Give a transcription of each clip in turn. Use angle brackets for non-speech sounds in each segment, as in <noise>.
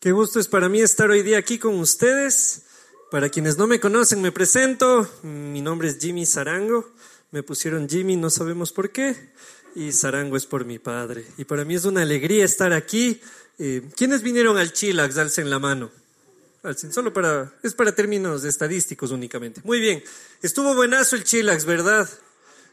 Qué gusto es para mí estar hoy día aquí con ustedes. Para quienes no me conocen, me presento. Mi nombre es Jimmy Sarango. Me pusieron Jimmy, no sabemos por qué. Y Sarango es por mi padre. Y para mí es una alegría estar aquí. Eh, ¿Quiénes vinieron al Chilax? Alcen la mano. Alcen, solo para, es para términos estadísticos únicamente. Muy bien. Estuvo buenazo el Chilax, ¿verdad?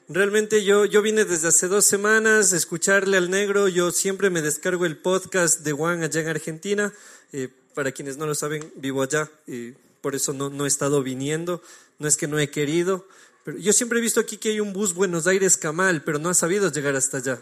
Realmente yo, yo vine desde hace dos semanas a escucharle al negro. Yo siempre me descargo el podcast de Juan allá en Argentina. Eh, para quienes no lo saben, vivo allá y por eso no, no he estado viniendo. No es que no he querido. Pero yo siempre he visto aquí que hay un bus Buenos Aires-Camal, pero no ha sabido llegar hasta allá.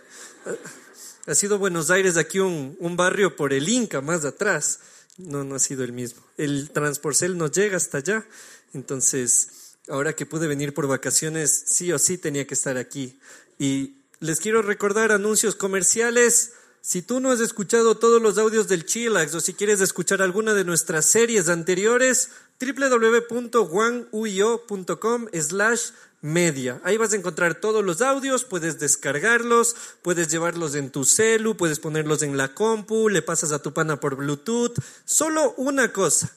Ha sido Buenos Aires aquí un, un barrio por el Inca, más atrás. No, no ha sido el mismo. El Transporcel no llega hasta allá. Entonces, ahora que pude venir por vacaciones, sí o sí tenía que estar aquí. Y les quiero recordar anuncios comerciales. Si tú no has escuchado todos los audios del Chillax o si quieres escuchar alguna de nuestras series anteriores, www.juanuio.com slash media. Ahí vas a encontrar todos los audios, puedes descargarlos, puedes llevarlos en tu celu, puedes ponerlos en la compu, le pasas a tu pana por Bluetooth. Solo una cosa,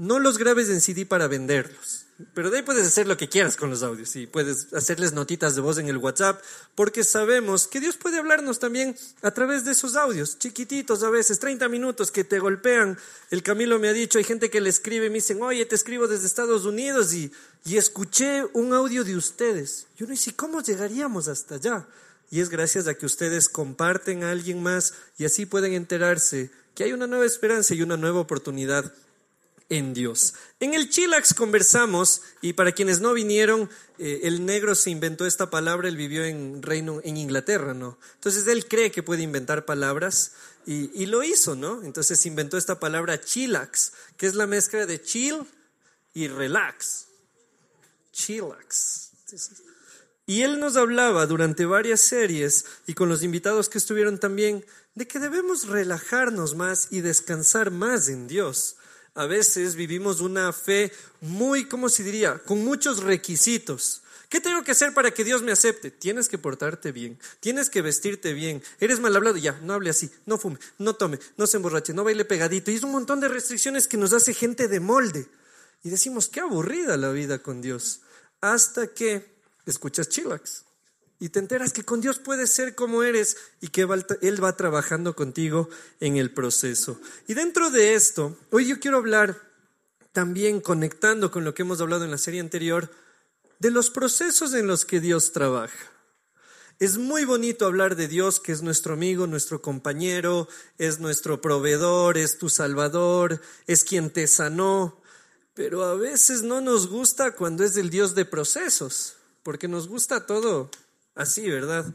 no los grabes en CD para venderlos. Pero de ahí puedes hacer lo que quieras con los audios y puedes hacerles notitas de voz en el WhatsApp, porque sabemos que Dios puede hablarnos también a través de esos audios, chiquititos a veces, 30 minutos que te golpean. El Camilo me ha dicho, hay gente que le escribe y me dicen, oye, te escribo desde Estados Unidos y, y escuché un audio de ustedes. Yo no sé cómo llegaríamos hasta allá. Y es gracias a que ustedes comparten a alguien más y así pueden enterarse que hay una nueva esperanza y una nueva oportunidad en Dios. En el Chilax conversamos, y para quienes no vinieron, eh, el negro se inventó esta palabra, él vivió en Reino, en Inglaterra, ¿no? Entonces él cree que puede inventar palabras, y, y lo hizo, ¿no? Entonces inventó esta palabra Chilax, que es la mezcla de chill y relax. Chillax. Y él nos hablaba durante varias series y con los invitados que estuvieron también de que debemos relajarnos más y descansar más en Dios a veces vivimos una fe muy, ¿cómo se diría?, con muchos requisitos. ¿Qué tengo que hacer para que Dios me acepte? Tienes que portarte bien, tienes que vestirte bien. Eres mal hablado, ya, no hable así, no fume, no tome, no se emborrache, no baile pegadito. Y es un montón de restricciones que nos hace gente de molde. Y decimos, qué aburrida la vida con Dios. Hasta que escuchas chillax y te enteras que con Dios puedes ser como eres y que Él va trabajando contigo en el proceso. Y dentro de esto, hoy yo quiero hablar también conectando con lo que hemos hablado en la serie anterior, de los procesos en los que Dios trabaja. Es muy bonito hablar de Dios, que es nuestro amigo, nuestro compañero, es nuestro proveedor, es tu salvador, es quien te sanó, pero a veces no nos gusta cuando es el Dios de procesos, porque nos gusta todo así, ¿verdad?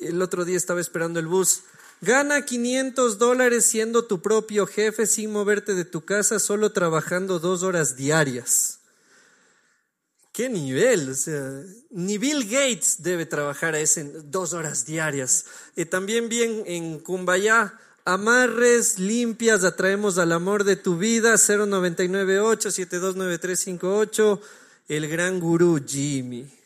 el otro día estaba esperando el bus. Gana 500 dólares siendo tu propio jefe sin moverte de tu casa, solo trabajando dos horas diarias. ¿Qué nivel? O sea, ni Bill Gates debe trabajar a ese dos horas diarias. Y también bien en Cumbayá, amarres limpias, atraemos al amor de tu vida, 0998 729358, el gran gurú Jimmy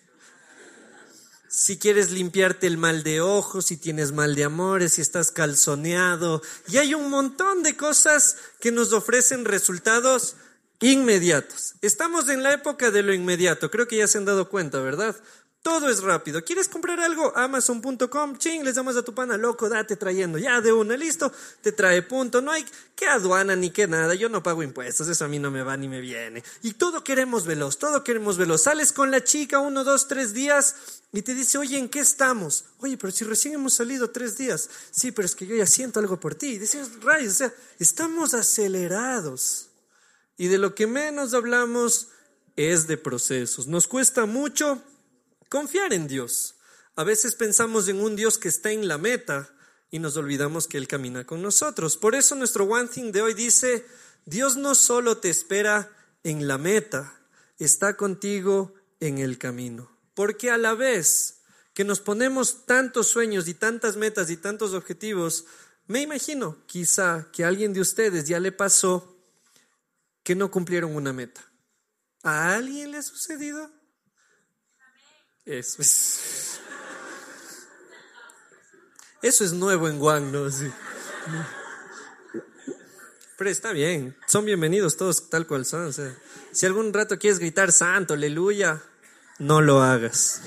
si quieres limpiarte el mal de ojos, si tienes mal de amores, si estás calzoneado. Y hay un montón de cosas que nos ofrecen resultados inmediatos. Estamos en la época de lo inmediato, creo que ya se han dado cuenta, ¿verdad? Todo es rápido. ¿Quieres comprar algo? Amazon.com, ching, les damos a tu pana, loco, date trayendo. Ya de una, listo, te trae punto. No hay que aduana ni que nada. Yo no pago impuestos, eso a mí no me va ni me viene. Y todo queremos veloz, todo queremos veloz. Sales con la chica uno, dos, tres días y te dice, oye, ¿en qué estamos? Oye, pero si recién hemos salido tres días. Sí, pero es que yo ya siento algo por ti. Y decimos, rayos, o sea, estamos acelerados. Y de lo que menos hablamos es de procesos. Nos cuesta mucho Confiar en Dios. A veces pensamos en un Dios que está en la meta y nos olvidamos que Él camina con nosotros. Por eso nuestro One Thing de hoy dice, Dios no solo te espera en la meta, está contigo en el camino. Porque a la vez que nos ponemos tantos sueños y tantas metas y tantos objetivos, me imagino quizá que a alguien de ustedes ya le pasó que no cumplieron una meta. ¿A alguien le ha sucedido? Eso es. Eso es nuevo en Guang, ¿no? Pero está bien, son bienvenidos todos tal cual son. si algún rato quieres gritar santo, aleluya, no lo hagas.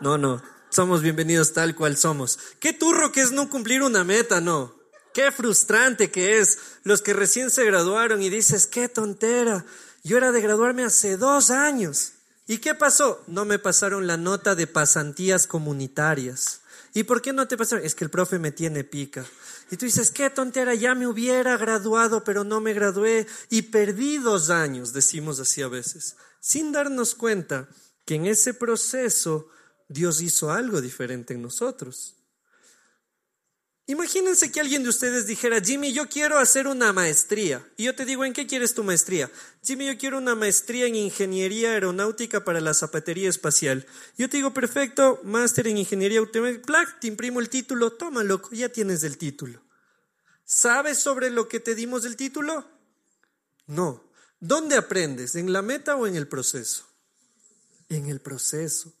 No, no, somos bienvenidos tal cual somos. Qué turro que es no cumplir una meta, no. Qué frustrante que es los que recién se graduaron y dices, qué tontera. Yo era de graduarme hace dos años. ¿Y qué pasó? No me pasaron la nota de pasantías comunitarias. ¿Y por qué no te pasaron? Es que el profe me tiene pica. Y tú dices, qué tontera, ya me hubiera graduado, pero no me gradué y perdí dos años, decimos así a veces, sin darnos cuenta que en ese proceso Dios hizo algo diferente en nosotros. Imagínense que alguien de ustedes dijera, Jimmy, yo quiero hacer una maestría. Y yo te digo, ¿en qué quieres tu maestría? Jimmy, yo quiero una maestría en ingeniería aeronáutica para la zapatería espacial. Yo te digo, perfecto, máster en ingeniería automática, te imprimo el título, tómalo, ya tienes el título. ¿Sabes sobre lo que te dimos del título? No. ¿Dónde aprendes? ¿En la meta o en el proceso? En el proceso.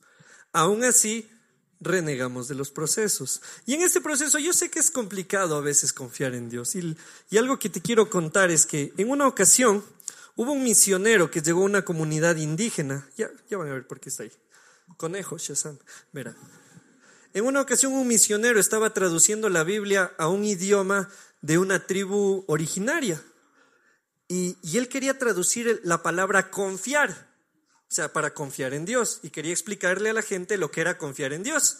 Aún así, renegamos de los procesos. Y en este proceso yo sé que es complicado a veces confiar en Dios. Y, algo que te quiero contar es que en una ocasión hubo un misionero que llegó a una comunidad indígena. Ya, ya van a ver por qué está ahí. Conejo, Shazam. Verá. En una ocasión un misionero estaba traduciendo la Biblia a un idioma de una tribu originaria. Y, y él quería traducir la palabra confiar o sea, para confiar en Dios. Y quería explicarle a la gente lo que era confiar en Dios.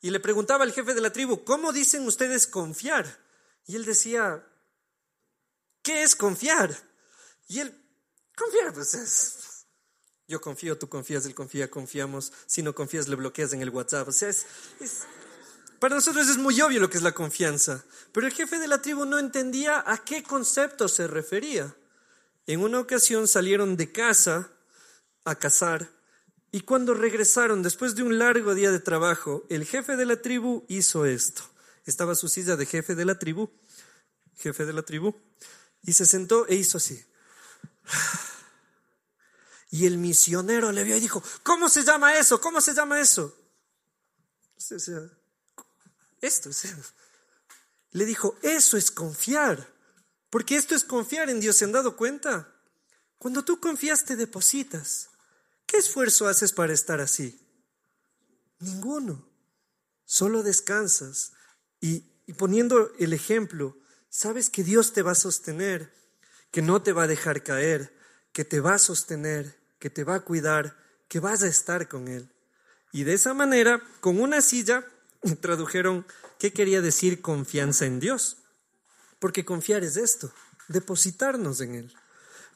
Y le preguntaba al jefe de la tribu, ¿cómo dicen ustedes confiar? Y él decía, ¿qué es confiar? Y él, confiar, pues es, yo confío, tú confías, él confía, confiamos. Si no confías, le bloqueas en el WhatsApp. O sea, es, para nosotros es muy obvio lo que es la confianza. Pero el jefe de la tribu no entendía a qué concepto se refería. En una ocasión salieron de casa a cazar. Y cuando regresaron, después de un largo día de trabajo, el jefe de la tribu hizo esto. Estaba su silla de jefe de la tribu, jefe de la tribu, y se sentó e hizo así. <sighs> Y el misionero le vio y dijo, ¿cómo se llama eso? ¿Cómo se llama eso? Esto, le dijo, eso es confiar, porque esto es confiar en Dios. ¿Se han dado cuenta? Cuando tú confías, te depositas. ¿Qué esfuerzo haces para estar así? Ninguno. Solo descansas y, poniendo el ejemplo, sabes que Dios te va a sostener, que no te va a dejar caer, que te va a sostener, que te va a cuidar, que vas a estar con Él. Y de esa manera, con una silla, <laughs> tradujeron qué quería decir confianza en Dios. Porque confiar es esto, depositarnos en Él.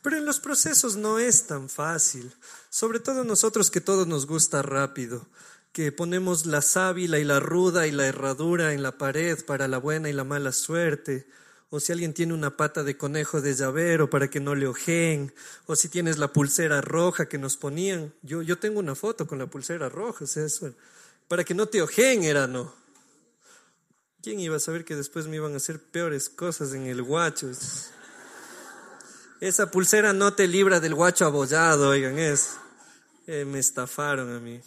Pero en los procesos no es tan fácil, sobre todo nosotros que todo nos gusta rápido, que ponemos la sábila y la ruda y la herradura en la pared para la buena y la mala suerte, o si alguien tiene una pata de conejo de llavero para que no le ojeen, o si tienes la pulsera roja que nos ponían. Yo, yo tengo una foto con la pulsera roja, eso, para que no te ojeen era no. ¿Quién iba a saber que después me iban a hacer peores cosas en el guacho? Esa pulsera no te libra del guacho abollado, oigan, es. Eh, me estafaron a mí.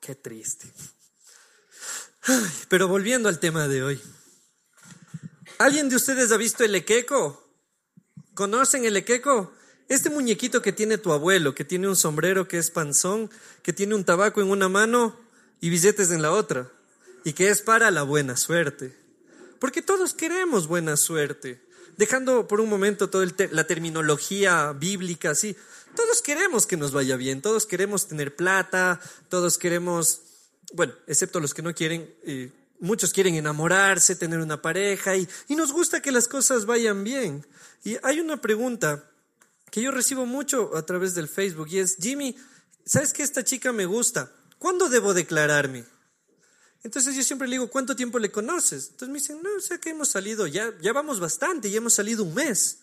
Qué triste. pero volviendo al tema de hoy. ¿Alguien de ustedes ha visto el equeco? ¿Conocen el equeco? Este muñequito que tiene tu abuelo, que tiene un sombrero que es panzón, que tiene un tabaco en una mano y billetes en la otra, y que es para la buena suerte. Porque todos queremos buena suerte dejando por un momento toda la terminología bíblica, así, todos queremos que nos vaya bien, todos queremos tener plata, todos queremos, bueno, excepto los que no quieren, eh, muchos quieren enamorarse, tener una pareja y, y nos gusta que las cosas vayan bien. Y hay una pregunta que yo recibo mucho a través del Facebook y es, Jimmy, ¿sabes que esta chica me gusta? ¿Cuándo debo declararme? Entonces yo siempre le digo, ¿cuánto tiempo le conoces? Entonces me dicen, no, o sea que hemos salido, ya, ya vamos bastante, ya hemos salido un mes.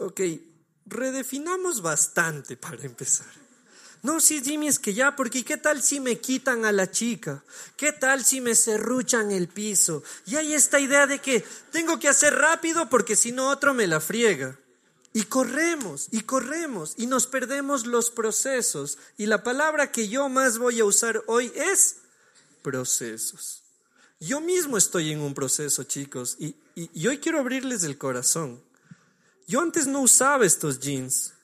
Ok, redefinamos bastante para empezar. No, sí, Jimmy, es que ya, porque ¿qué tal si me quitan a la chica? ¿Qué tal si me serruchan el piso? Y hay esta idea de que tengo que hacer rápido porque si no otro me la friega. Y corremos y corremos y nos perdemos los procesos. Y la palabra que yo más voy a usar hoy es procesos. Yo mismo estoy en un proceso, chicos, y, y, hoy quiero abrirles el corazón. Yo antes no usaba estos jeans,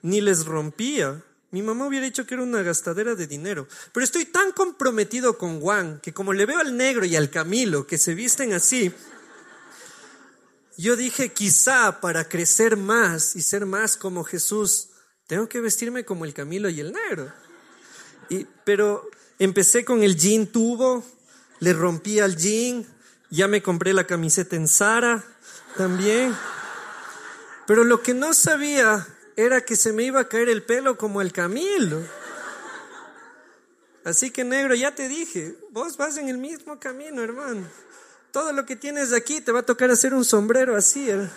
ni les rompía. Mi mamá hubiera dicho que era una gastadera de dinero. Pero estoy tan comprometido con Juan que como le veo al negro y al Camilo que se visten así, yo dije, quizá para crecer más y ser más como Jesús, tengo que vestirme como el Camilo y el negro. Y, pero empecé con el jean tubo, le rompí al jean, ya me compré la camiseta en Sara también. Pero lo que no sabía era que se me iba a caer el pelo como el Camilo. Así que negro, ya te dije, vos vas en el mismo camino, hermano todo lo que tienes aquí te va a tocar hacer un sombrero así. ¿eh?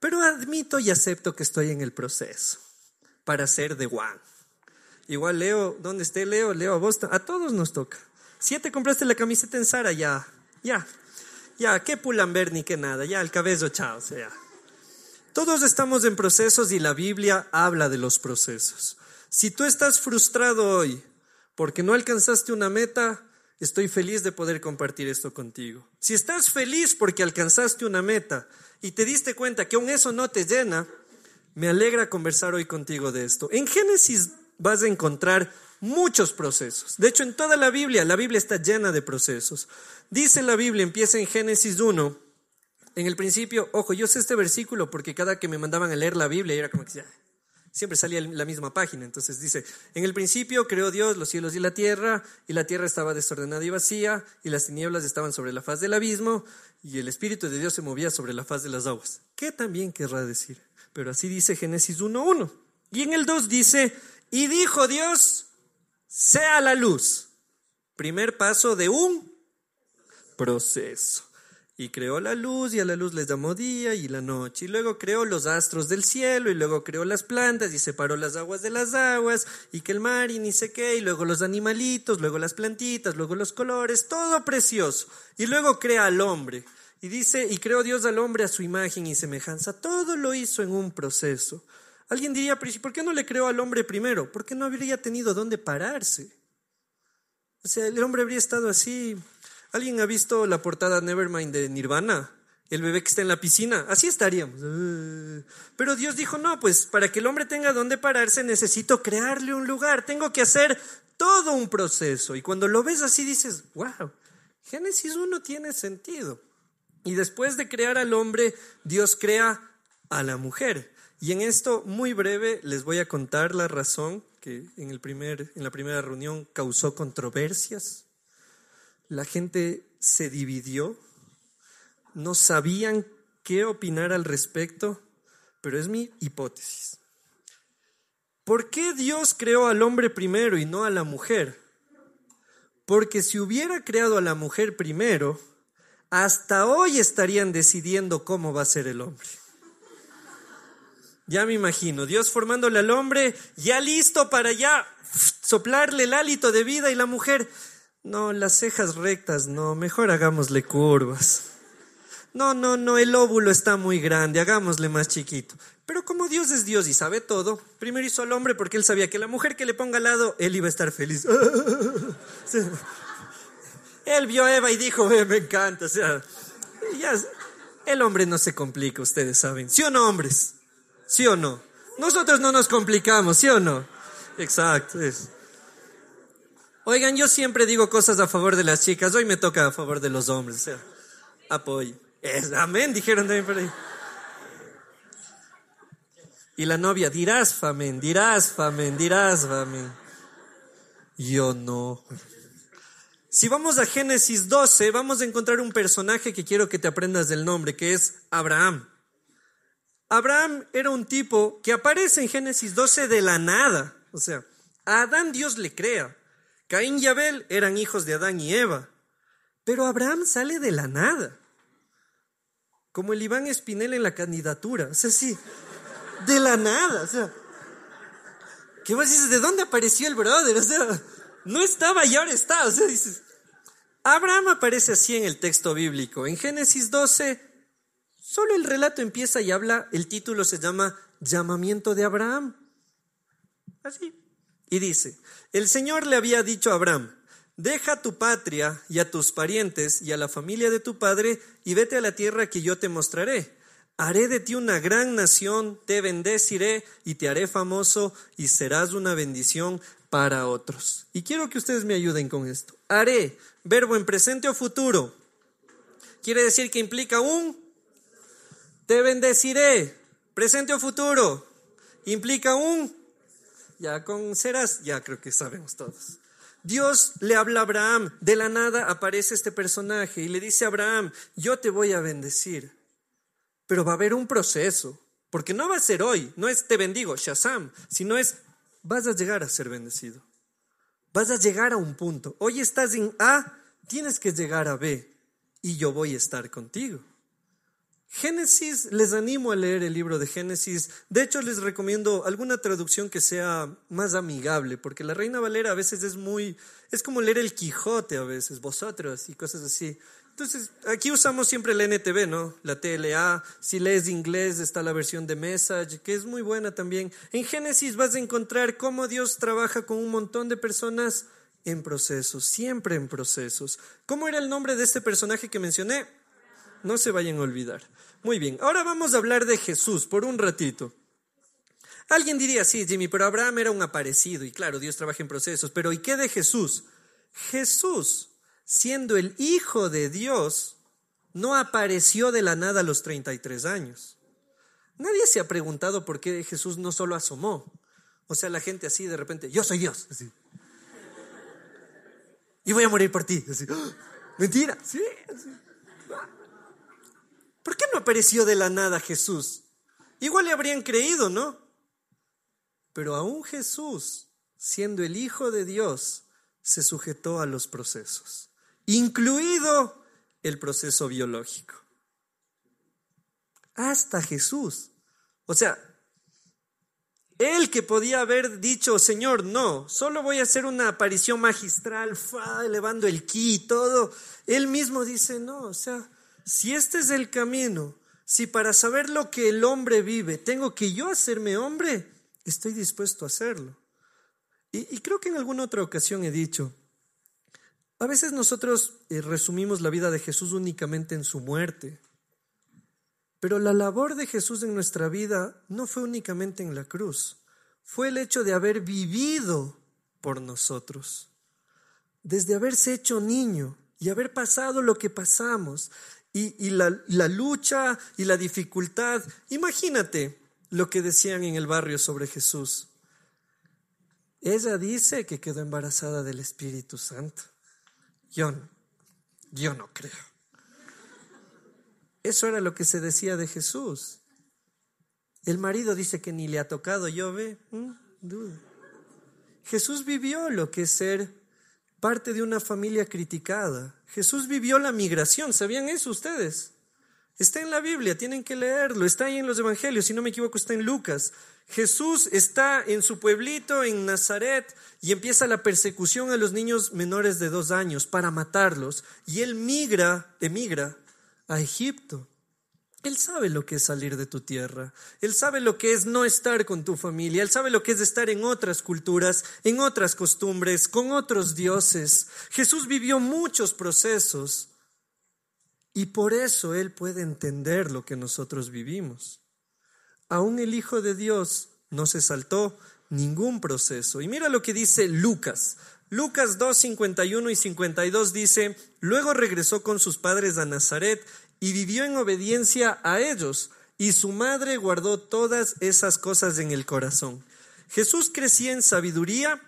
Pero admito y acepto que estoy en el proceso para ser de Juan. Igual Leo, ¿dónde esté Leo? Leo a Boston. A todos nos toca. Si te compraste la camiseta en Sara, ya, ya, ya, qué pulamber ni qué nada, ya, el cabello, chao, sea. Todos estamos en procesos y la Biblia habla de los procesos. Si tú estás frustrado hoy porque no alcanzaste una meta, estoy feliz de poder compartir esto contigo. Si estás feliz porque alcanzaste una meta y te diste cuenta que aún eso no te llena, me alegra conversar hoy contigo de esto. En Génesis vas a encontrar muchos procesos. De hecho, en toda la Biblia, la Biblia está llena de procesos. Dice la Biblia, empieza en Génesis 1. En el principio, ojo, yo sé este versículo porque cada que me mandaban a leer la Biblia era como que siempre salía la misma página. Entonces dice, en el principio creó Dios los cielos y la tierra, y la tierra estaba desordenada y vacía, y las tinieblas estaban sobre la faz del abismo, y el Espíritu de Dios se movía sobre la faz de las aguas. ¿Qué también querrá decir? Pero así dice Génesis 1.1. Y en el 2 dice, y dijo Dios, sea la luz. Primer paso de un proceso. Y creó la luz y a la luz les llamó día y la noche. Y luego creó los astros del cielo y luego creó las plantas y separó las aguas de las aguas y que el mar y ni sé qué. Y luego los animalitos, luego las plantitas, luego los colores, todo precioso. Y luego crea al hombre. Y dice, y creó Dios al hombre a su imagen y semejanza. Todo lo hizo en un proceso. Alguien diría, ¿por qué no le creó al hombre primero? Porque no habría tenido dónde pararse. O sea, el hombre habría estado así ¿Alguien ha visto la portada Nevermind de Nirvana? El bebé que está en la piscina. Así estaríamos. Pero Dios dijo, no, pues para que el hombre tenga donde pararse necesito crearle un lugar. Tengo que hacer todo un proceso. Y cuando lo ves así dices, wow, Génesis 1 tiene sentido. Y después de crear al hombre, Dios crea a la mujer. Y en esto, muy breve, les voy a contar la razón que en, el primer, en la primera reunión causó controversias la gente se dividió, no sabían qué opinar al respecto, pero es mi hipótesis. ¿Por qué Dios creó al hombre primero y no a la mujer? Porque si hubiera creado a la mujer primero, hasta hoy estarían decidiendo cómo va a ser el hombre. Ya me imagino, Dios formándole al hombre, ya listo para ya soplarle el hálito de vida y la mujer, no, las cejas rectas, no, mejor hagámosle curvas. No, no, no, el óvulo está muy grande, hagámosle más chiquito. Pero como Dios es Dios y sabe todo, primero hizo al hombre porque él sabía que la mujer que le ponga al lado, él iba a estar feliz. <laughs> Él vio a Eva y dijo, me encanta. El hombre no se complica, ustedes saben. ¿Sí o no, hombres? ¿Sí o no? Nosotros no nos complicamos, ¿sí o no? Exacto. Es. Oigan, yo siempre digo cosas a favor de las chicas, hoy me toca a favor de los hombres. O sea, apoyo. amén, dijeron también por ahí. Y la novia, dirás famen, dirás famen, dirás famen. Yo no. Si vamos a Génesis 12, vamos a encontrar un personaje que quiero que te aprendas del nombre, que es Abraham. Abraham era un tipo que aparece en Génesis 12 de la nada. O sea, a Adán Dios le crea. Caín y Abel eran hijos de Adán y Eva, pero Abraham sale de la nada, como el Iván Espinel en la candidatura, o sea, sí, de la nada, o sea, ¿qué vos dices? ¿De dónde apareció el brother? O sea, no estaba y ahora está, o sea, dices, Abraham aparece así en el texto bíblico, en Génesis 12, solo el relato empieza y habla, el título se llama Llamamiento de Abraham, así, y dice, el Señor le había dicho a Abraham, deja tu patria y a tus parientes y a la familia de tu padre y vete a la tierra que yo te mostraré. Haré de ti una gran nación, te bendeciré y te haré famoso y serás una bendición para otros. Y quiero que ustedes me ayuden con esto. Haré, verbo en presente o futuro. Quiere decir que implica un, te bendeciré, presente o futuro. Implica un, ya con serás, ya creo que sabemos todos. Dios le habla a Abraham, de la nada aparece este personaje y le dice a Abraham, yo te voy a bendecir, pero va a haber un proceso, porque no va a ser hoy, no es te bendigo, Shazam, sino es vas a llegar a ser bendecido, vas a llegar a un punto. Hoy estás en A, tienes que llegar a B y yo voy a estar contigo. Génesis, les animo a leer el libro de Génesis. De hecho, les recomiendo alguna traducción que sea más amigable, porque la Reina Valera a veces es muy, es como leer el Quijote a veces, vosotros y cosas así. Entonces, aquí usamos siempre la NTV, ¿no? La TLA. Si lees inglés, está la versión de Message, que es muy buena también. En Génesis vas a encontrar cómo Dios trabaja con un montón de personas en procesos, siempre en procesos. ¿Cómo era el nombre de este personaje que mencioné? No se vayan a olvidar. Muy bien, ahora vamos a hablar de Jesús por un ratito. Alguien diría, sí, Jimmy, pero Abraham era un aparecido y claro, Dios trabaja en procesos, pero ¿y qué de Jesús? Jesús, siendo el Hijo de Dios, no apareció de la nada a los 33 años. Nadie se ha preguntado por qué Jesús no solo asomó. O sea, la gente así de repente, yo soy Dios. Y voy a morir por ti. ¡Ah! Mentira. Sí. ¿Por qué no apareció de la nada Jesús? Igual le habrían creído, ¿no? Pero aún Jesús, siendo el Hijo de Dios, se sujetó a los procesos, incluido el proceso biológico. Hasta Jesús. O sea, él que podía haber dicho, Señor, no, solo voy a hacer una aparición magistral, elevando el ki y todo. Él mismo dice, no, o sea, si este es el camino, si para saber lo que el hombre vive tengo que yo hacerme hombre, estoy dispuesto a hacerlo. Y, creo que en alguna otra ocasión he dicho, a veces nosotros eh, resumimos la vida de Jesús únicamente en su muerte, pero la labor de Jesús en nuestra vida no fue únicamente en la cruz, fue el hecho de haber vivido por nosotros, desde haberse hecho niño y haber pasado lo que pasamos y, la, lucha y la dificultad. Imagínate lo que decían en el barrio sobre Jesús. Ella dice que quedó embarazada del Espíritu Santo. Yo, yo no creo. Eso era lo que se decía de Jesús. El marido dice que ni le ha tocado, yo ve. Jesús vivió lo que es ser parte de una familia criticada. Jesús vivió la migración, ¿sabían eso ustedes? Está en la Biblia, tienen que leerlo, está ahí en los Evangelios, si no me equivoco está en Lucas. Jesús está en su pueblito, en Nazaret, y empieza la persecución a los niños menores de dos años para matarlos, y él migra, emigra a Egipto. Él sabe lo que es salir de tu tierra. Él sabe lo que es no estar con tu familia. Él sabe lo que es estar en otras culturas, en otras costumbres, con otros dioses. Jesús vivió muchos procesos y por eso Él puede entender lo que nosotros vivimos. Aún el Hijo de Dios no se saltó ningún proceso. Y mira lo que dice Lucas. Lucas 2, 51 y 52 dice, luego regresó con sus padres a Nazaret y vivió en obediencia a ellos, y su madre guardó todas esas cosas en el corazón. Jesús crecía en sabiduría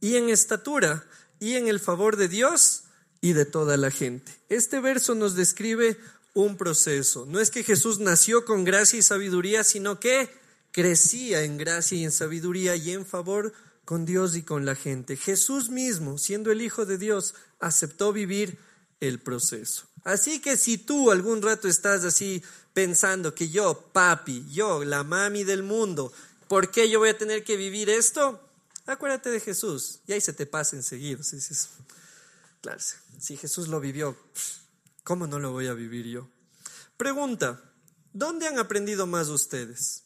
y en estatura y en el favor de Dios y de toda la gente. Este verso nos describe un proceso. No es que Jesús nació con gracia y sabiduría, sino que crecía en gracia y en sabiduría y en favor con Dios y con la gente. Jesús mismo, siendo el Hijo de Dios, aceptó vivir el proceso. Así que si tú algún rato estás así pensando que yo, papi, yo, la mami del mundo, ¿por qué yo voy a tener que vivir esto? Acuérdate de Jesús y ahí se te pasa enseguida. Claro, si Jesús lo vivió, ¿cómo no lo voy a vivir yo? Pregunta, ¿dónde han aprendido más ustedes?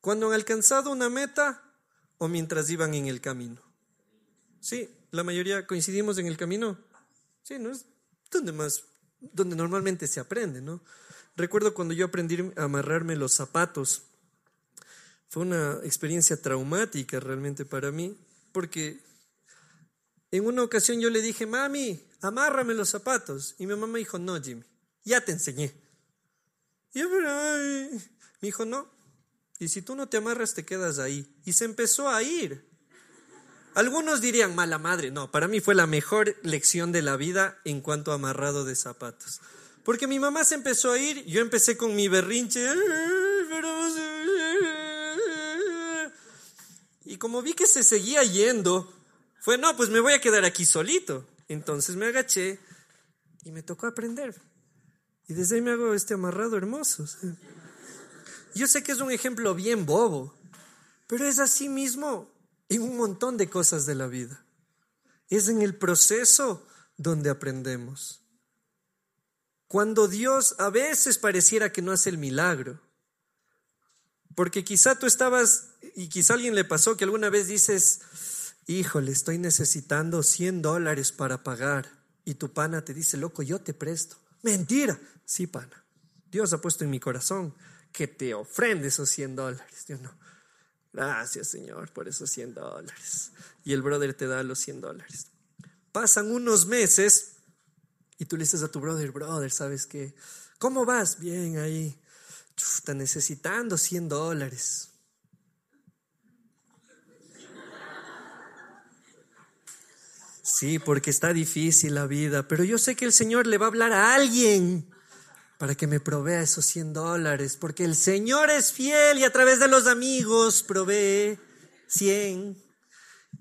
¿Cuando han alcanzado una meta o mientras iban en el camino? Sí, la mayoría coincidimos en el camino. Sí, ¿no? Es donde más, donde normalmente se aprende, ¿no? Recuerdo cuando yo aprendí a amarrarme los zapatos. Fue una experiencia traumática realmente para mí, porque en una ocasión yo le dije, mami, amárrame los zapatos. Y mi mamá me dijo, no, Jimmy, ya te enseñé. Y yo, pero, me dijo, no. Y si tú no te amarras, te quedas ahí. Y se empezó a ir. Algunos dirían, mala madre. No, para mí fue la mejor lección de la vida en cuanto a amarrado de zapatos. Porque mi mamá se empezó a ir, yo empecé con mi berrinche. Y como vi que se seguía yendo, fue, no, pues me voy a quedar aquí solito. Entonces me agaché y me tocó aprender. Y desde ahí me hago este amarrado hermoso. Yo sé que es un ejemplo bien bobo, pero es así mismo en un montón de cosas de la vida. Es en el proceso donde aprendemos. Cuando Dios a veces pareciera que no hace el milagro, porque quizá tú estabas, y quizá alguien le pasó que alguna vez dices, híjole, estoy necesitando 100 dólares para pagar, y tu pana te dice, loco, yo te presto. Mentira. Sí, pana. Dios ha puesto en mi corazón que te ofrende esos 100 dólares. Dios no. Gracias, Señor, por esos 100 dólares. Y el brother te da los 100 dólares. Pasan unos meses y tú le dices a tu brother, brother, ¿sabes qué? ¿Cómo vas? Bien ahí. está necesitando 100 dólares. Sí, porque está difícil la vida, pero yo sé que el Señor le va a hablar a alguien para que me provea esos 100 dólares, porque el Señor es fiel y a través de los amigos provee 100.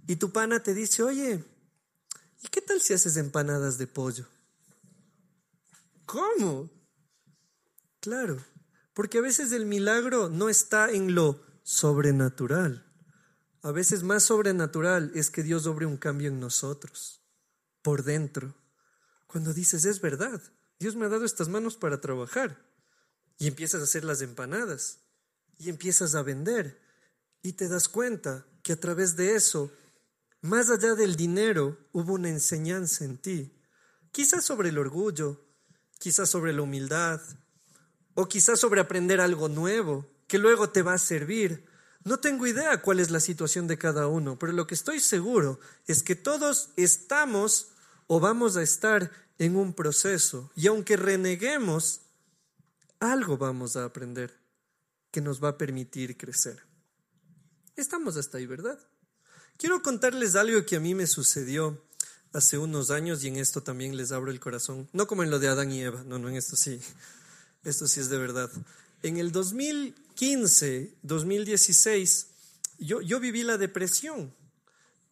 Y tu pana te dice, oye, ¿y qué tal si haces empanadas de pollo? ¿Cómo? Claro, porque a veces el milagro no está en lo sobrenatural. A veces más sobrenatural es que Dios obre un cambio en nosotros, por dentro. Cuando dices, es verdad, Dios me ha dado estas manos para trabajar. Y empiezas a hacer las empanadas. Y empiezas a vender. Y te das cuenta que a través de eso, más allá del dinero, hubo una enseñanza en ti. Quizás sobre el orgullo, quizás sobre la humildad, o quizás sobre aprender algo nuevo que luego te va a servir. No tengo idea cuál es la situación de cada uno, pero lo que estoy seguro es que todos estamos o vamos a estar en un proceso. Y aunque reneguemos, algo vamos a aprender que nos va a permitir crecer. Estamos hasta ahí, ¿verdad? Quiero contarles algo que a mí me sucedió hace unos años y en esto también les abro el corazón. No como en lo de Adán y Eva, no, no, en esto sí. Esto sí es de verdad. En el 2015, 2016, yo, yo viví la depresión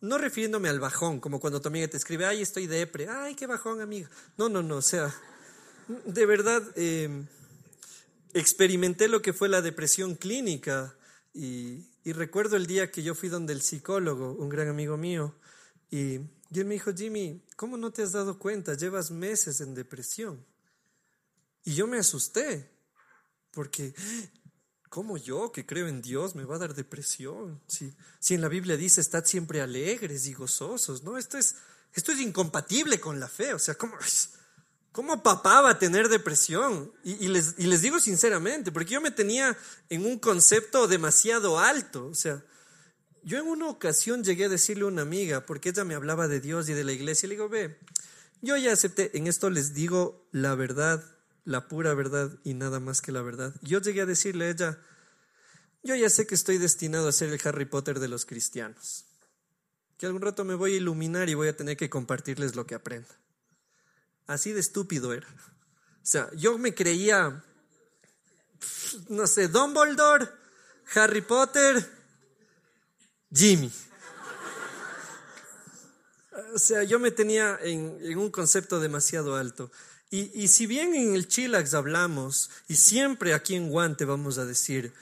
no refiriéndome al bajón, como cuando tu amiga te escribe, ay, estoy depre, ay, qué bajón, amiga. No, no, no, o sea, de verdad em, experimenté lo que fue la depresión clínica y, recuerdo el día que yo fui donde el psicólogo, un gran amigo mío, y, y él me dijo, Jimmy, ¿cómo no te has dado cuenta? Llevas meses en depresión. Y yo me asusté, porque ¿Cómo yo, que creo en Dios, me va a dar depresión? Si, en la Biblia dice, estad siempre alegres y gozosos, ¿no? Esto es, esto es incompatible con la fe. O sea, ¿cómo, cómo papá va a tener depresión? Y, les, y les digo sinceramente, porque yo me tenía en un concepto demasiado alto. O sea, yo en una ocasión llegué a decirle a una amiga, porque ella me hablaba de Dios y de la iglesia, y le digo, ve, yo ya acepté, en esto les digo la verdad la pura verdad y nada más que la verdad. Yo llegué a decirle a ella, yo ya sé que estoy destinado a ser el Harry Potter de los cristianos, que algún rato me voy a iluminar y voy a tener que compartirles lo que aprenda. Así de estúpido era. O sea, yo me creía, no sé, Dumbledore, Harry Potter, Jimmy. O sea, yo me tenía en, en un concepto demasiado alto. Y, si bien en el Chilax hablamos, y siempre aquí en Guante vamos a decir,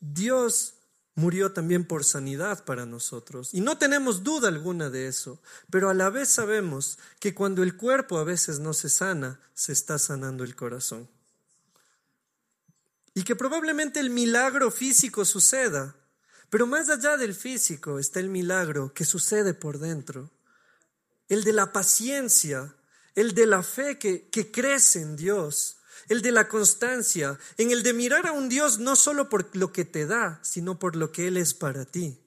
Dios murió también por sanidad para nosotros. Y no tenemos duda alguna de eso, pero a la vez sabemos que cuando el cuerpo a veces no se sana, se está sanando el corazón. Y que probablemente el milagro físico suceda, pero más allá del físico está el milagro que sucede por dentro. el de la paciencia, el de la fe que, que crece en Dios, el de la constancia, en el de mirar a un Dios no solo por lo que te da, sino por lo que Él es para ti.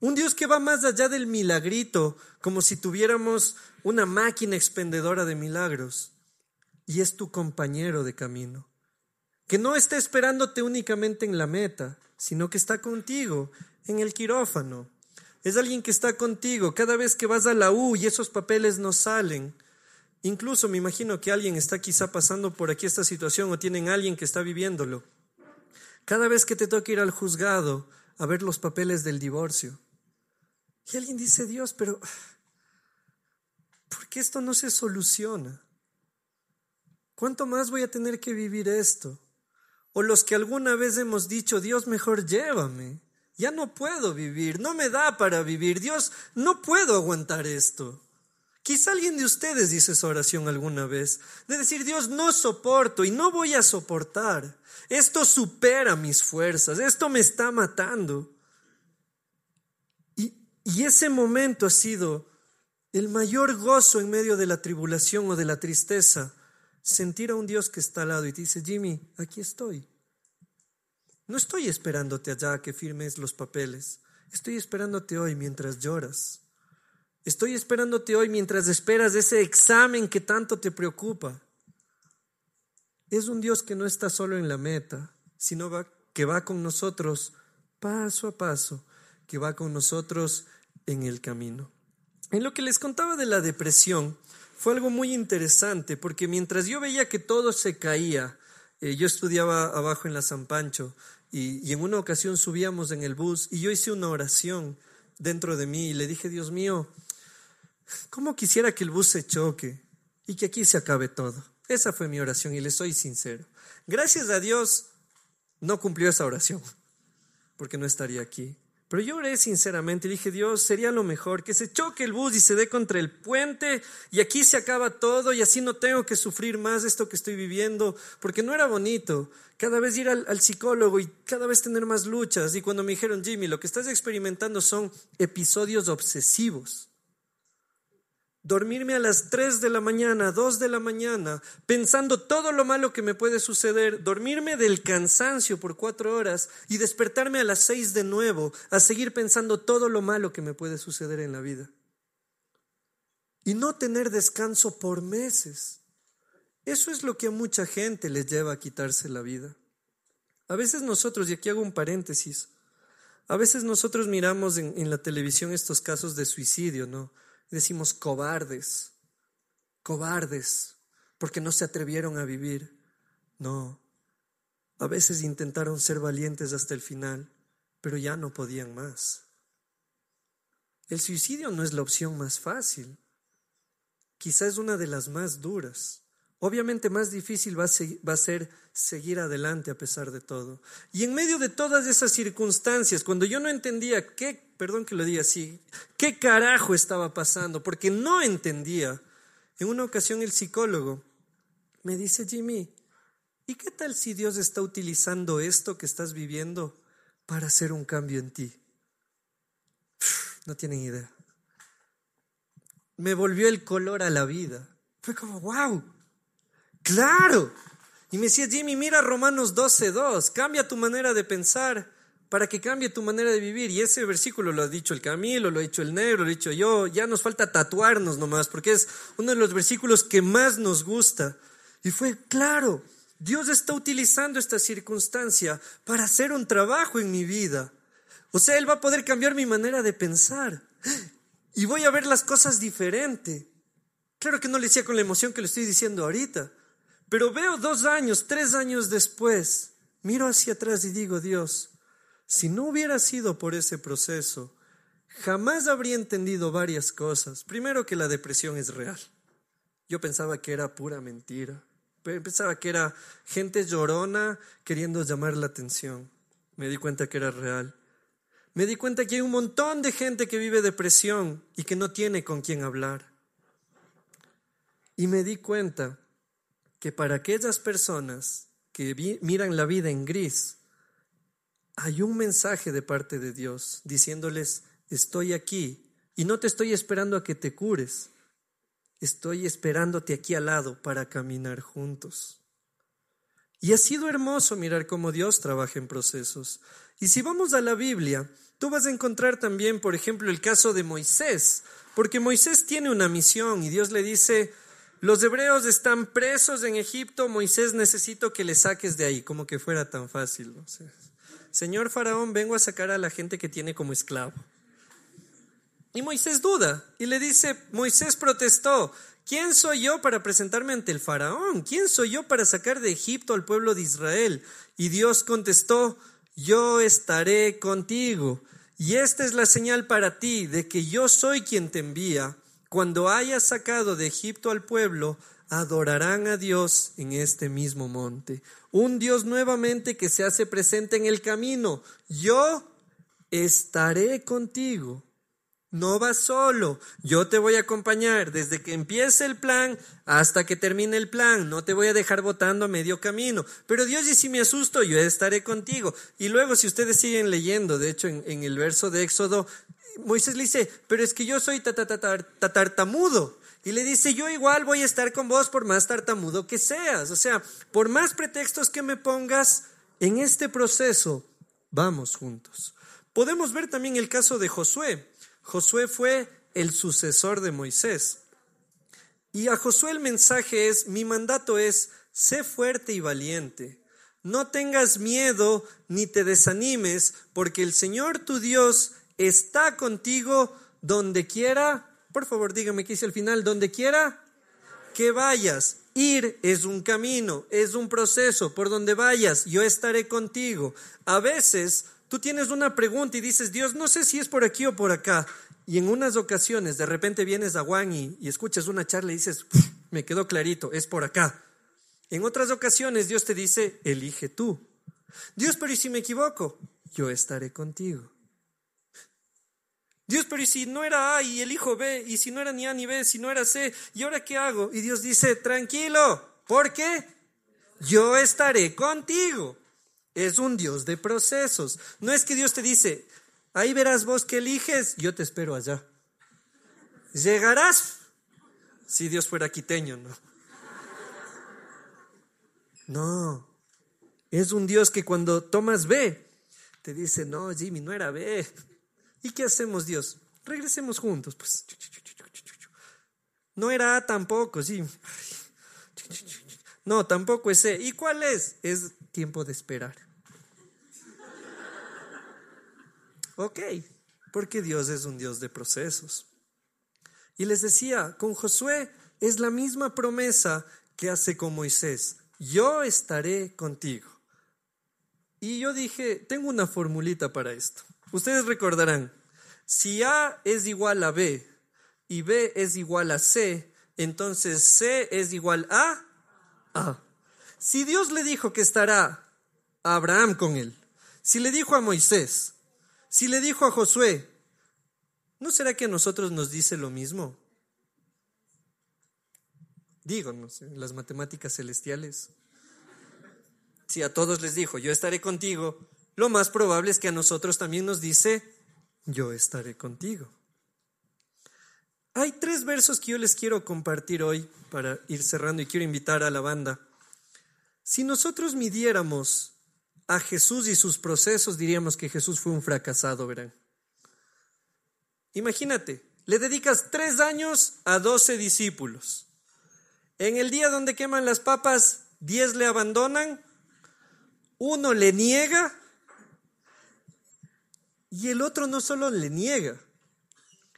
Un Dios que va más allá del milagrito, como si tuviéramos una máquina expendedora de milagros, y es tu compañero de camino, que no está esperándote únicamente en la meta, sino que está contigo en el quirófano. Es alguien que está contigo cada vez que vas a la U y esos papeles no salen, Incluso me imagino que alguien está quizá pasando por aquí esta situación o tienen alguien que está viviéndolo. Cada vez que te toca ir al juzgado a ver los papeles del divorcio. Y alguien dice, Dios, pero ¿por qué esto no se soluciona? ¿Cuánto más voy a tener que vivir esto? O los que alguna vez hemos dicho, Dios, mejor llévame. Ya no puedo vivir, no me da para vivir. Dios, no puedo aguantar esto. Quizá alguien de ustedes dice esa oración alguna vez, de decir, Dios, no soporto y no voy a soportar. Esto supera mis fuerzas, esto me está matando. Y, ese momento ha sido el mayor gozo en medio de la tribulación o de la tristeza, sentir a un Dios que está al lado y te dice, Jimmy, aquí estoy. No estoy esperándote allá que firmes los papeles, estoy esperándote hoy mientras lloras. Estoy esperándote hoy mientras esperas ese examen que tanto te preocupa. Es un Dios que no está solo en la meta, sino que va con nosotros paso a paso, que va con nosotros en el camino. En lo que les contaba de la depresión, fue algo muy interesante, porque mientras yo veía que todo se caía, eh, yo estudiaba abajo en la San Pancho y, en una ocasión subíamos en el bus y yo hice una oración dentro de mí y le dije, Dios mío, ¿Cómo quisiera que el bus se choque y que aquí se acabe todo? Esa fue mi oración y le soy sincero. Gracias a Dios no cumplió esa oración, porque no estaría aquí. Pero yo oré sinceramente y dije, Dios, sería lo mejor que se choque el bus y se dé contra el puente y aquí se acaba todo y así no tengo que sufrir más esto que estoy viviendo, porque no era bonito. Cada vez ir al, al psicólogo y cada vez tener más luchas. Y cuando me dijeron, Jimmy, lo que estás experimentando son episodios obsesivos dormirme a las 3 de la mañana, 2 de la mañana, pensando todo lo malo que me puede suceder, dormirme del cansancio por cuatro horas y despertarme a las 6 de nuevo, a seguir pensando todo lo malo que me puede suceder en la vida. Y no tener descanso por meses. Eso es lo que a mucha gente les lleva a quitarse la vida. A veces nosotros, y aquí hago un paréntesis, a veces nosotros miramos en la televisión estos casos de suicidio, ¿no? Decimos cobardes, cobardes, porque no se atrevieron a vivir. No, a veces intentaron ser valientes hasta el final, pero ya no podían más. El suicidio no es la opción más fácil, quizás es una de las más duras. Obviamente más difícil va a, ser seguir adelante a pesar de todo. Y en medio de todas esas circunstancias, cuando yo no entendía qué, perdón que lo diga así, qué carajo estaba pasando, porque no entendía, en una ocasión el psicólogo me dice, Jimmy, ¿y qué tal si Dios está utilizando esto que estás viviendo para hacer un cambio en ti? No tienen idea. Me volvió el color a la vida. Fue como, wow, Claro. Y me decía, Jimmy, mira Romanos 12.2, cambia tu manera de pensar para que cambie tu manera de vivir. Y ese versículo lo ha dicho el Camilo, lo ha dicho el Negro, lo he dicho yo. Ya nos falta tatuarnos nomás, porque es uno de los versículos que más nos gusta. Y fue, claro, Dios está utilizando esta circunstancia para hacer un trabajo en mi vida. O sea, Él va a poder cambiar mi manera de pensar. Y voy a ver las cosas diferente. Claro que no le decía con la emoción que le estoy diciendo ahorita. Pero veo dos años, tres años después, miro hacia atrás y digo, Dios, si no hubiera sido por ese proceso, jamás habría entendido varias cosas. Primero que la depresión es real. Yo pensaba que era pura mentira. Pensaba que era gente llorona queriendo llamar la atención. Me di cuenta que era real. Me di cuenta que hay un montón de gente que vive depresión y que no tiene con quién hablar. Y me di cuenta que para aquellas personas que miran la vida en gris, hay un mensaje de parte de Dios diciéndoles, estoy aquí Y no te estoy esperando a que te cures. Estoy esperándote aquí al lado para caminar juntos. Y ha sido hermoso mirar cómo Dios trabaja en procesos. Y si vamos a la Biblia, tú vas a encontrar también, por ejemplo, el caso de Moisés, porque Moisés tiene una misión y Dios le dice, los hebreos están presos en Egipto, Moisés necesito que le saques de ahí, como que fuera tan fácil. Señor Faraón, vengo a sacar a la gente que tiene como esclavo. Y Moisés duda y le dice, Moisés protestó, ¿quién soy yo para presentarme ante el faraón? ¿Quién soy yo para sacar de Egipto al pueblo de Israel? Y Dios contestó, yo estaré contigo. Y esta es la señal para ti de que yo soy quien te envía. Cuando hayas sacado de Egipto al pueblo, adorarán a Dios en este mismo monte. Un Dios nuevamente que se hace presente en el camino. Yo estaré contigo. No vas solo, yo te voy a acompañar desde que empiece el plan hasta que termine el plan. No te voy a dejar votando a medio camino. Pero Dios, y si me asusto, yo estaré contigo. Y luego, si ustedes siguen leyendo, de hecho, en, el verso de Éxodo, Moisés le dice, pero es que yo soy tartamudo. Y le dice, yo igual voy a estar con vos por más tartamudo que seas. O sea, por más pretextos que me pongas en este proceso, vamos juntos. Podemos ver también el caso de Josué. Josué fue el sucesor de Moisés. Y a Josué el mensaje es, mi mandato es, sé fuerte y valiente. No tengas miedo ni te desanimes, porque el Señor tu Dios está contigo donde quiera. Por favor, dígame qué dice al final, donde quiera que vayas. Ir es un camino, es un proceso, por donde vayas, yo estaré contigo. A veces Tú tienes una pregunta y dices, Dios, no sé si es por aquí o por acá. Y en unas ocasiones de repente vienes a Juan y, escuchas una charla y dices, me quedó clarito, es por acá. En otras ocasiones Dios te dice, elige tú. Dios, pero ¿y si me equivoco? Yo estaré contigo. Dios, pero ¿y si no era A y elijo B? ¿Y si no era ni A ni B? Si no era C? ¿Y ahora qué hago? Y Dios dice, tranquilo, ¿por qué? Yo estaré contigo. Es un Dios de procesos. No es que Dios te dice, ahí verás vos que eliges, yo te espero allá. Llegarás. Si Dios fuera quiteño, ¿no? No. Es un Dios que cuando tomas B, te dice, no, Jimmy, no era B. ¿Y qué hacemos, Dios? Regresemos juntos, pues. No era A tampoco, sí. No, tampoco es C. ¿Y cuál es? Es tiempo de esperar. Ok, porque Dios es un Dios de procesos. Y les decía, con Josué es la misma promesa que hace con Moisés. Yo estaré contigo. Y yo dije, tengo una formulita para esto. Ustedes recordarán, si A es igual a B y B es igual a C, entonces C es igual a A. Si Dios le dijo que estará a Abraham con él, si le dijo a Moisés, si le dijo a Josué, ¿no será que a nosotros nos dice lo mismo? Díganos, en las matemáticas celestiales. Si a todos les dijo, yo estaré contigo, lo más probable es que a nosotros también nos dice, yo estaré contigo. Hay tres versos que yo les quiero compartir hoy para ir cerrando y quiero invitar a la banda. Si nosotros midiéramos a Jesús y sus procesos, diríamos que Jesús fue un fracasado, verán. Imagínate, le dedicas tres años a doce discípulos. En el día donde queman las papas, diez le abandonan, uno le niega y el otro no solo le niega,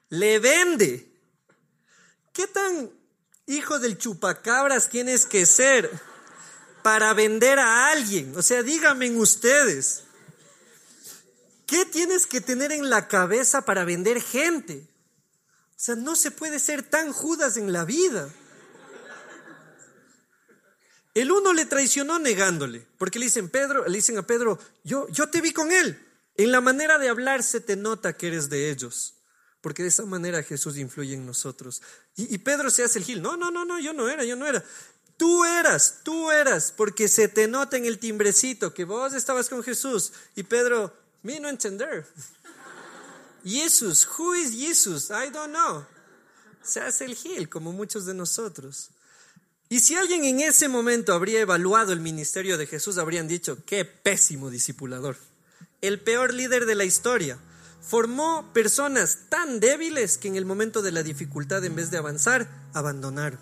le vende. ¿Qué tan hijo del chupacabras tienes que ser? para vender a alguien. O sea, díganme ustedes, ¿qué tienes que tener en la cabeza para vender gente? O sea, no se puede ser tan judas en la vida. El uno le traicionó negándole, porque le dicen, Pedro, le dicen a Pedro, yo, yo te vi con él. En la manera de hablar se te nota que eres de ellos, porque de esa manera Jesús influye en nosotros. Y, Pedro se hace el gil, no, no, no, no, yo no era, yo no era. Tú eras, tú eras, porque se te nota en el timbrecito que vos estabas con Jesús. Y Pedro, me no entender. <laughs> Jesus, who is Jesus? I don't know. Se hace el gil, como muchos de nosotros. Y si alguien en ese momento habría evaluado el ministerio de Jesús, habrían dicho, qué pésimo discipulador. El peor líder de la historia. Formó personas tan débiles que en el momento de la dificultad, en vez de avanzar, abandonaron.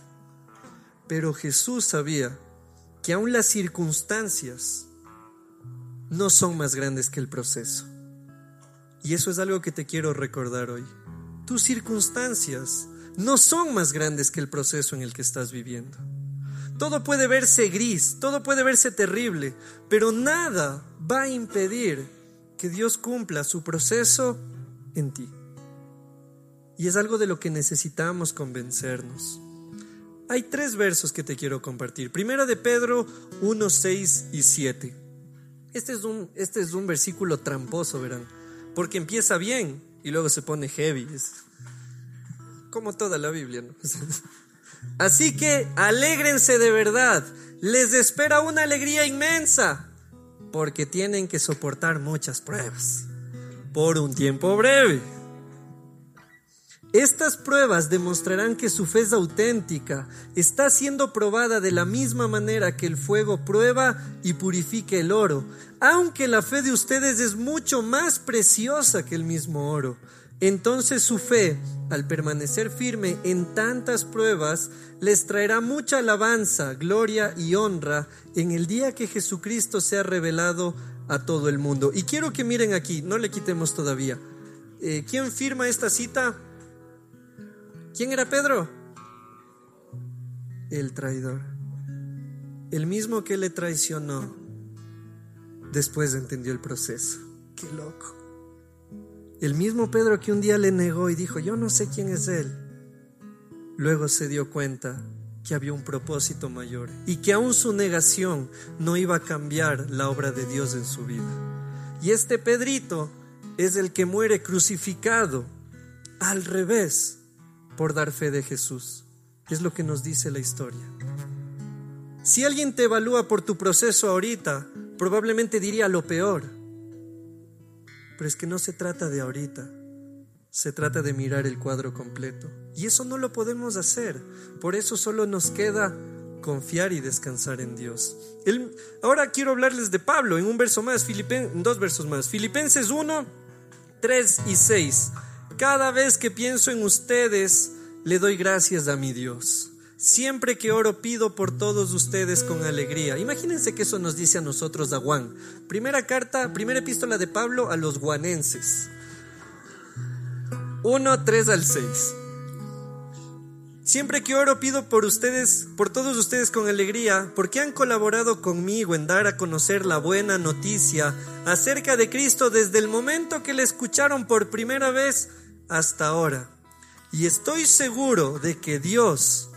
Pero Jesús sabía que aún las circunstancias no son más grandes que el proceso. Y eso es algo que te quiero recordar hoy. Tus circunstancias no son más grandes que el proceso en el que estás viviendo. Todo puede verse gris, todo puede verse terrible, pero nada va a impedir que Dios cumpla su proceso en ti. Y es algo de lo que necesitamos convencernos. Hay tres versos que te quiero compartir. Primero de Pedro 1, 6 y 7. Este es un, este es un versículo tramposo, verán, porque empieza bien y luego se pone heavy. Como toda la Biblia. <laughs> Así que alégrense de verdad. Les espera una alegría inmensa, porque tienen que soportar muchas pruebas por un tiempo breve. Estas pruebas demostrarán que su fe es auténtica, está siendo probada de la misma manera que el fuego prueba y purifica el oro, aunque la fe de ustedes es mucho más preciosa que el mismo oro. Entonces su fe, al permanecer firme en tantas pruebas, les traerá mucha alabanza, gloria y honra en el día que Jesucristo sea revelado a todo el mundo. Y quiero que miren aquí, no le quitemos todavía. Eh, ¿Quién firma esta cita? ¿Quién era Pedro? El traidor. El mismo que le traicionó. Después entendió el proceso. Qué loco. El mismo Pedro que un día le negó y dijo, yo no sé quién es él. Luego se dio cuenta que había un propósito mayor y que aún su negación no iba a cambiar la obra de Dios en su vida. Y este Pedrito es el que muere crucificado al revés por dar fe de Jesús. Es lo que nos dice la historia. Si alguien te evalúa por tu proceso ahorita, probablemente diría lo peor. Pero es que no se trata de ahorita, se trata de mirar el cuadro completo. Y eso no lo podemos hacer. Por eso solo nos queda confiar y descansar en Dios. ahora quiero hablarles de Pablo en un verso más, dos versos más. Filipenses 1, 3 y 6. Cada vez que pienso en ustedes, le doy gracias a mi Dios. Siempre que oro pido por todos ustedes con alegría. Imagínense que eso nos dice a nosotros a Juan. Primera carta, primera epístola de Pablo a los guanenses. 1, 3 al 6. Siempre que oro pido por ustedes, por todos ustedes con alegría, porque han colaborado conmigo en dar a conocer la buena noticia acerca de Cristo desde el momento que le escucharon por primera vez hasta ahora. Y estoy seguro de que Dios,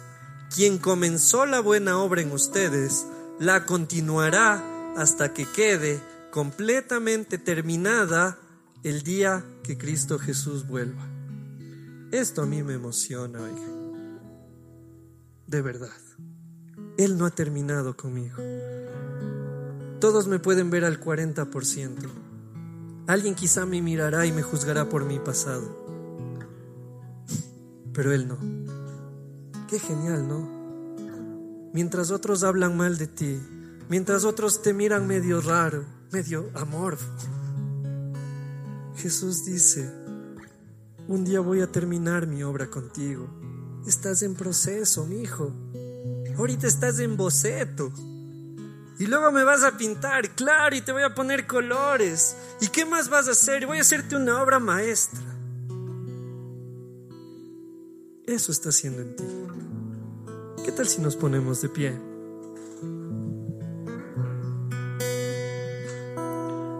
quien comenzó la buena obra en ustedes, la continuará hasta que quede completamente terminada el día que Cristo Jesús vuelva. Esto a mí me emociona, oiga. De verdad. Él no ha terminado conmigo. Todos me pueden ver al 40%. Alguien quizá me mirará y me juzgará por mi pasado pero él no. Qué genial, ¿no? Mientras otros hablan mal de ti, mientras otros te miran medio raro, medio amorfo, Jesús dice, un día voy a terminar mi obra contigo. Estás en proceso, mi hijo. Ahorita estás en boceto. Y luego me vas a pintar, claro, y te voy a poner colores. ¿Y qué más vas a hacer? Voy a hacerte una obra maestra. Eso está haciendo en ti. ¿Qué tal si nos ponemos de pie?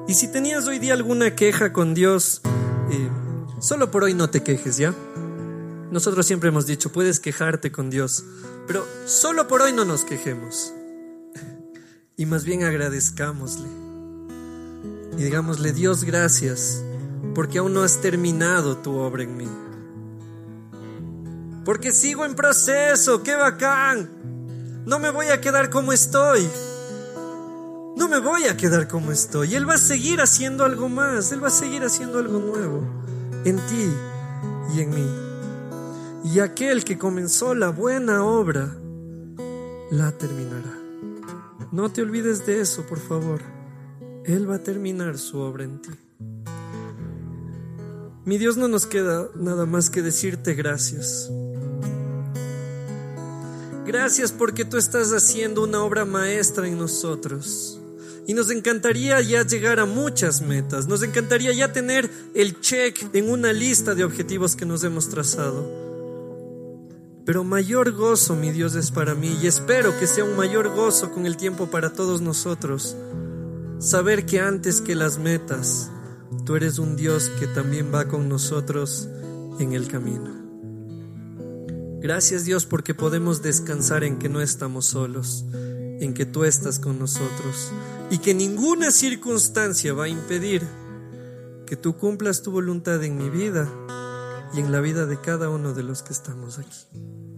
Y si tenías hoy día alguna queja con Dios, eh, solo por hoy no te quejes, ¿ya? Nosotros siempre hemos dicho, puedes quejarte con Dios, pero solo por hoy no nos quejemos. Y más bien agradezcámosle. Y digámosle, Dios, gracias, porque aún no has terminado tu obra en mí porque sigo en proceso, qué bacán. No me voy a quedar como estoy. No me voy a quedar como estoy. Él va a seguir haciendo algo más, Él va a seguir haciendo algo nuevo. en ti y en mí. Y aquel que comenzó la buena obra, la terminará. No te olvides de eso, por favor. Él va a terminar su obra en ti. Mi Dios, no nos queda nada más que decirte gracias. Gracias porque tú estás haciendo una obra maestra en nosotros. Y nos encantaría ya llegar a muchas metas. Nos encantaría ya tener el check en una lista de objetivos que nos hemos trazado. Pero mayor gozo, mi Dios, es para mí y espero que sea un mayor gozo con el tiempo para todos nosotros. Saber que antes que las metas, tú eres un Dios que también va con nosotros en el camino. Gracias Dios porque podemos descansar en que no estamos solos, en que tú estás con nosotros y que ninguna circunstancia va a impedir que tú cumplas tu voluntad en mi vida y en la vida de cada uno de los que estamos aquí.